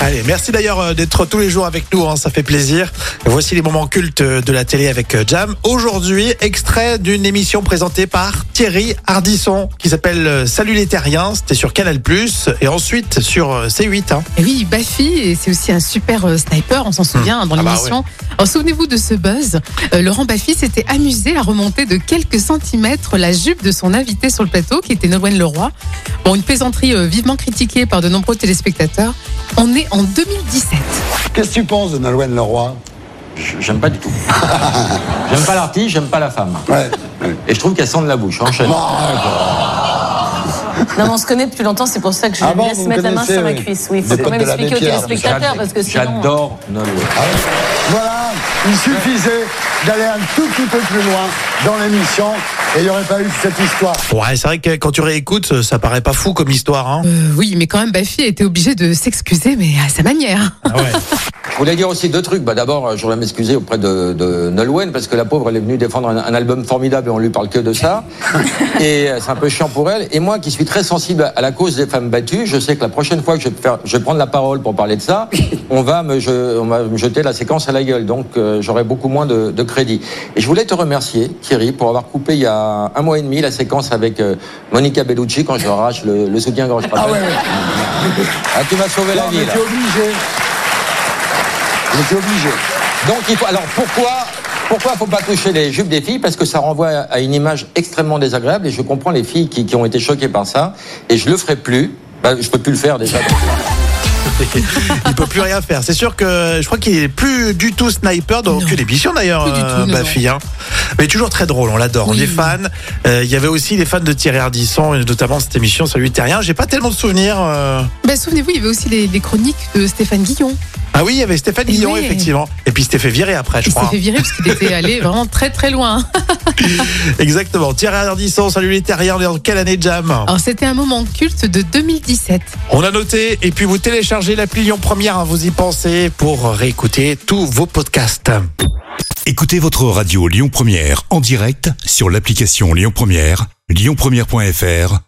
Allez, merci d'ailleurs euh, d'être tous les jours avec nous, hein, ça fait plaisir. Voici les moments cultes de la télé avec euh, Jam. Aujourd'hui, extrait d'une émission présentée par Thierry Ardisson qui s'appelle euh, Salut les terriens, c'était sur Canal+, et ensuite sur euh, C8. hein. Et oui, Baffy, et c'est aussi un super euh, sniper, on s'en souvient, dans Ah bah l'émission. Alors souvenez-vous de ce buzz. Euh, Laurent Baffy s'était amusé à remonter de quelques centimètres la jupe de son invité sur le plateau, qui était Nolwenn Leroy. Bon, une plaisanterie euh, vivement critiquée par de nombreux téléspectateurs. On est en 2017. Qu'est-ce que tu penses de Nolwenn Leroy? J'aime pas du tout. j'aime pas l'artiste, j'aime pas la femme. Ouais. Et je trouve qu'elle sent de la bouche. Enchaîne. Non, mais on se connaît depuis longtemps, c'est pour ça que je Ah bon, laisse mettre la main sur ma oui. cuisse. Oui, il faut quand même expliquer aux téléspectateurs parce que sinon. J'adore Nolwenn. Voilà, il suffisait d'aller un tout petit peu plus loin dans l'émission et il n'y aurait pas eu cette histoire. Ouais, c'est vrai que quand tu réécoutes, ça paraît pas fou comme histoire. Hein. Euh, oui, mais quand même, Baffy a été obligé de s'excuser, mais à sa manière. Ah ouais. Je voulais dire aussi deux trucs. Bah, D'abord, je voudrais m'excuser auprès de, de Nolwenn parce que la pauvre, elle est venue défendre un, un album formidable et on lui parle que de ça. et euh, c'est un peu chiant pour elle. Et moi, qui suis très sensible à la cause des femmes battues, je sais que la prochaine fois que je vais, faire, je vais prendre la parole pour parler de ça, on va me, je- on va me jeter la séquence à la gueule. Donc, euh, j'aurai beaucoup moins de, de crédit. Et je voulais te remercier, Thierry, pour avoir coupé il y a un mois et demi la séquence avec euh, Monica Bellucci quand je arrache le, le soutien-gorge. Ah ouais, Ah, tu m'as sauvé la vie. t'es obligé. J'étais obligé. Donc, il faut, alors pourquoi pourquoi faut pas toucher les jupes des filles? Parce que ça renvoie à une image extrêmement désagréable et je comprends les filles qui, qui ont été choquées par ça et je le ferai plus. Bah, je peux plus le faire déjà. Il peut plus rien faire. C'est sûr que je crois qu'il est plus du tout sniper dans aucune émission d'ailleurs, euh, non, Baffy. hein. Mais toujours très drôle, on l'adore, on est fan. Euh, Il y avait aussi les fans de Thierry Ardisson, et notamment cette émission Salut Terrien. J'ai pas tellement de souvenirs. euh. Ben, Souvenez-vous, il y avait aussi les, les chroniques de Stéphane Guillon. Ah oui, il y avait Stéphane Guillon, oui. effectivement. Et puis il s'était fait virer après, je Il s'est crois. fait virer parce qu'il était allé vraiment très très loin. Exactement. Thierry Ardisson, Salut les Terriens, on est dans quelle année Jam Alors c'était un moment culte de 2017. On a noté, et puis vous téléchargez l'appli Lyon Première, hein, vous y pensez, pour réécouter tous vos podcasts. Écoutez votre radio Lyon Première en direct sur l'application Lyon Première, lyonpremière.fr